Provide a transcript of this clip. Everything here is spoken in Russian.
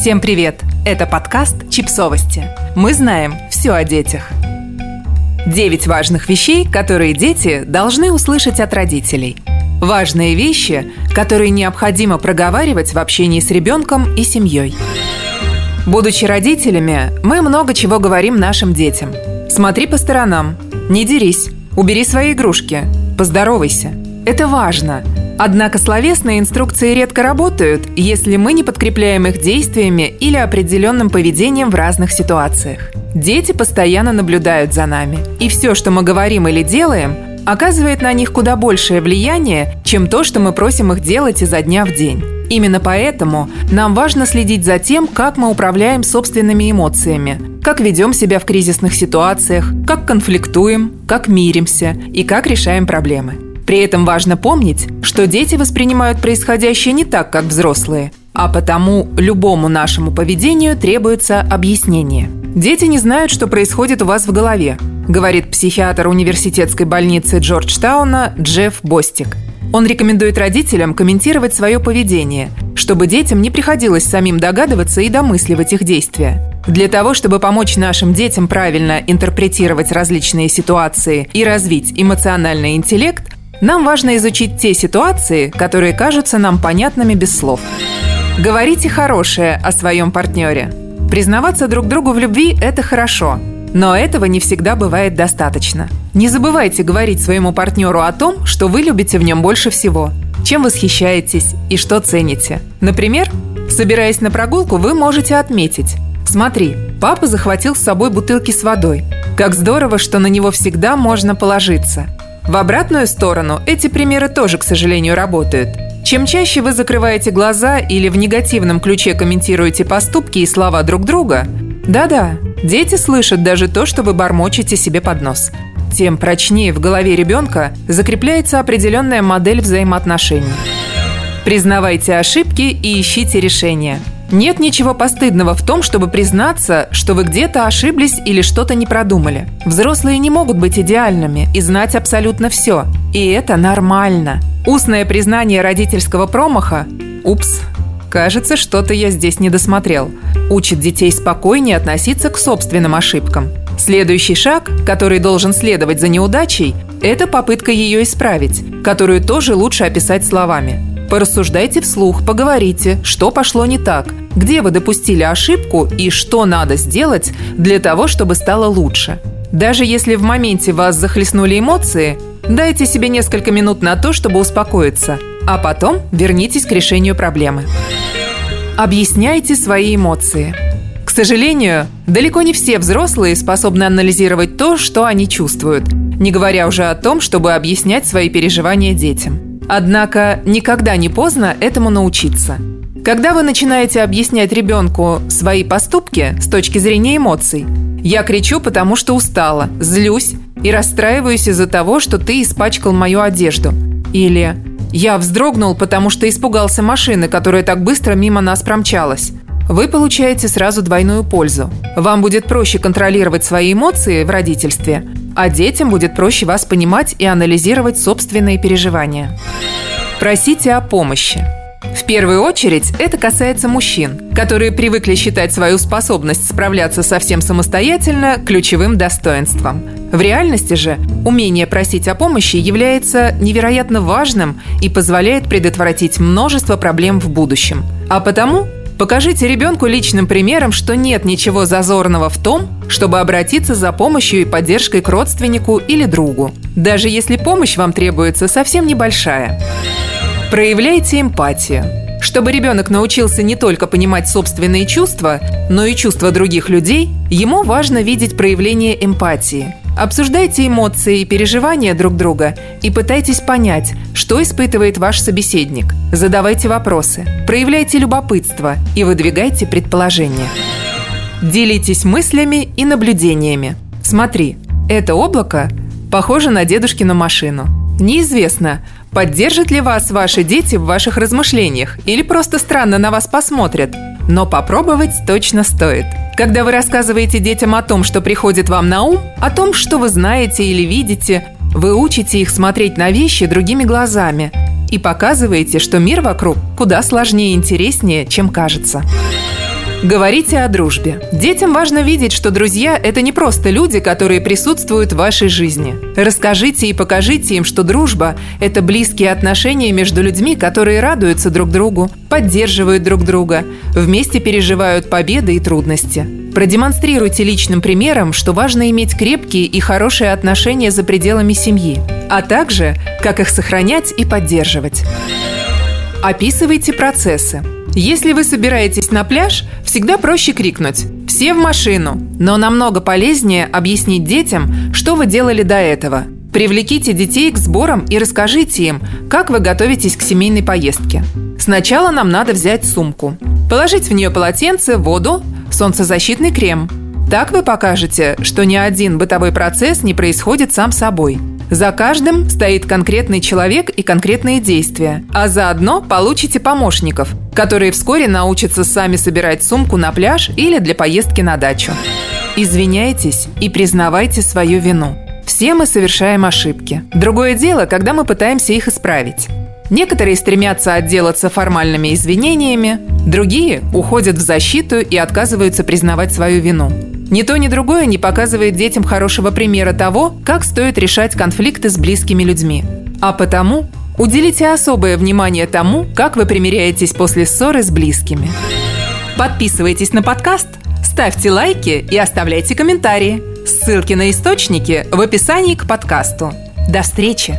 Всем привет! Это подкаст «Чипсовости». Мы знаем все о детях. Девять важных вещей, которые дети должны услышать от родителей. Важные вещи, которые необходимо проговаривать в общении с ребенком и семьей. Будучи родителями, мы много чего говорим нашим детям. Смотри по сторонам, не дерись, убери свои игрушки, поздоровайся. Это важно – Однако словесные инструкции редко работают, если мы не подкрепляем их действиями или определенным поведением в разных ситуациях. Дети постоянно наблюдают за нами, и все, что мы говорим или делаем, оказывает на них куда большее влияние, чем то, что мы просим их делать изо дня в день. Именно поэтому нам важно следить за тем, как мы управляем собственными эмоциями, как ведем себя в кризисных ситуациях, как конфликтуем, как миримся и как решаем проблемы. При этом важно помнить, что дети воспринимают происходящее не так, как взрослые, а потому любому нашему поведению требуется объяснение. Дети не знают, что происходит у вас в голове, говорит психиатр университетской больницы Джорджтауна Джефф Бостик. Он рекомендует родителям комментировать свое поведение, чтобы детям не приходилось самим догадываться и домысливать их действия. Для того, чтобы помочь нашим детям правильно интерпретировать различные ситуации и развить эмоциональный интеллект, нам важно изучить те ситуации, которые кажутся нам понятными без слов. Говорите хорошее о своем партнере. Признаваться друг другу в любви – это хорошо, но этого не всегда бывает достаточно. Не забывайте говорить своему партнеру о том, что вы любите в нем больше всего, чем восхищаетесь и что цените. Например, собираясь на прогулку, вы можете отметить Смотри, папа захватил с собой бутылки с водой. Как здорово, что на него всегда можно положиться. В обратную сторону эти примеры тоже, к сожалению, работают. Чем чаще вы закрываете глаза или в негативном ключе комментируете поступки и слова друг друга, да-да, дети слышат даже то, что вы бормочете себе под нос. Тем прочнее в голове ребенка закрепляется определенная модель взаимоотношений. Признавайте ошибки и ищите решения – нет ничего постыдного в том, чтобы признаться, что вы где-то ошиблись или что-то не продумали. Взрослые не могут быть идеальными и знать абсолютно все. И это нормально. Устное признание родительского промаха «Упс, кажется, что-то я здесь не досмотрел» учит детей спокойнее относиться к собственным ошибкам. Следующий шаг, который должен следовать за неудачей, это попытка ее исправить, которую тоже лучше описать словами. Порассуждайте вслух, поговорите, что пошло не так, где вы допустили ошибку и что надо сделать для того, чтобы стало лучше. Даже если в моменте вас захлестнули эмоции, дайте себе несколько минут на то, чтобы успокоиться, а потом вернитесь к решению проблемы. Объясняйте свои эмоции. К сожалению, далеко не все взрослые способны анализировать то, что они чувствуют, не говоря уже о том, чтобы объяснять свои переживания детям. Однако никогда не поздно этому научиться. Когда вы начинаете объяснять ребенку свои поступки с точки зрения эмоций, я кричу, потому что устала, злюсь и расстраиваюсь из-за того, что ты испачкал мою одежду. Или я вздрогнул, потому что испугался машины, которая так быстро мимо нас промчалась. Вы получаете сразу двойную пользу. Вам будет проще контролировать свои эмоции в родительстве, а детям будет проще вас понимать и анализировать собственные переживания. Просите о помощи. В первую очередь это касается мужчин, которые привыкли считать свою способность справляться совсем самостоятельно ключевым достоинством. В реальности же умение просить о помощи является невероятно важным и позволяет предотвратить множество проблем в будущем. А потому Покажите ребенку личным примером, что нет ничего зазорного в том, чтобы обратиться за помощью и поддержкой к родственнику или другу, даже если помощь вам требуется совсем небольшая. Проявляйте эмпатию. Чтобы ребенок научился не только понимать собственные чувства, но и чувства других людей, ему важно видеть проявление эмпатии – Обсуждайте эмоции и переживания друг друга и пытайтесь понять, что испытывает ваш собеседник. Задавайте вопросы, проявляйте любопытство и выдвигайте предположения. Делитесь мыслями и наблюдениями. Смотри, это облако похоже на дедушкину машину. Неизвестно, поддержат ли вас ваши дети в ваших размышлениях или просто странно на вас посмотрят – но попробовать точно стоит. Когда вы рассказываете детям о том, что приходит вам на ум, о том, что вы знаете или видите, вы учите их смотреть на вещи другими глазами и показываете, что мир вокруг куда сложнее и интереснее, чем кажется. Говорите о дружбе. Детям важно видеть, что друзья – это не просто люди, которые присутствуют в вашей жизни. Расскажите и покажите им, что дружба – это близкие отношения между людьми, которые радуются друг другу, поддерживают друг друга, вместе переживают победы и трудности. Продемонстрируйте личным примером, что важно иметь крепкие и хорошие отношения за пределами семьи, а также как их сохранять и поддерживать. Описывайте процессы. Если вы собираетесь на пляж, всегда проще крикнуть «Все в машину!», но намного полезнее объяснить детям, что вы делали до этого. Привлеките детей к сборам и расскажите им, как вы готовитесь к семейной поездке. Сначала нам надо взять сумку. Положить в нее полотенце, воду, солнцезащитный крем. Так вы покажете, что ни один бытовой процесс не происходит сам собой – за каждым стоит конкретный человек и конкретные действия, а заодно получите помощников, которые вскоре научатся сами собирать сумку на пляж или для поездки на дачу. Извиняйтесь и признавайте свою вину. Все мы совершаем ошибки. Другое дело, когда мы пытаемся их исправить. Некоторые стремятся отделаться формальными извинениями, другие уходят в защиту и отказываются признавать свою вину. Ни то, ни другое не показывает детям хорошего примера того, как стоит решать конфликты с близкими людьми. А потому уделите особое внимание тому, как вы примиряетесь после ссоры с близкими. Подписывайтесь на подкаст, ставьте лайки и оставляйте комментарии. Ссылки на источники в описании к подкасту. До встречи!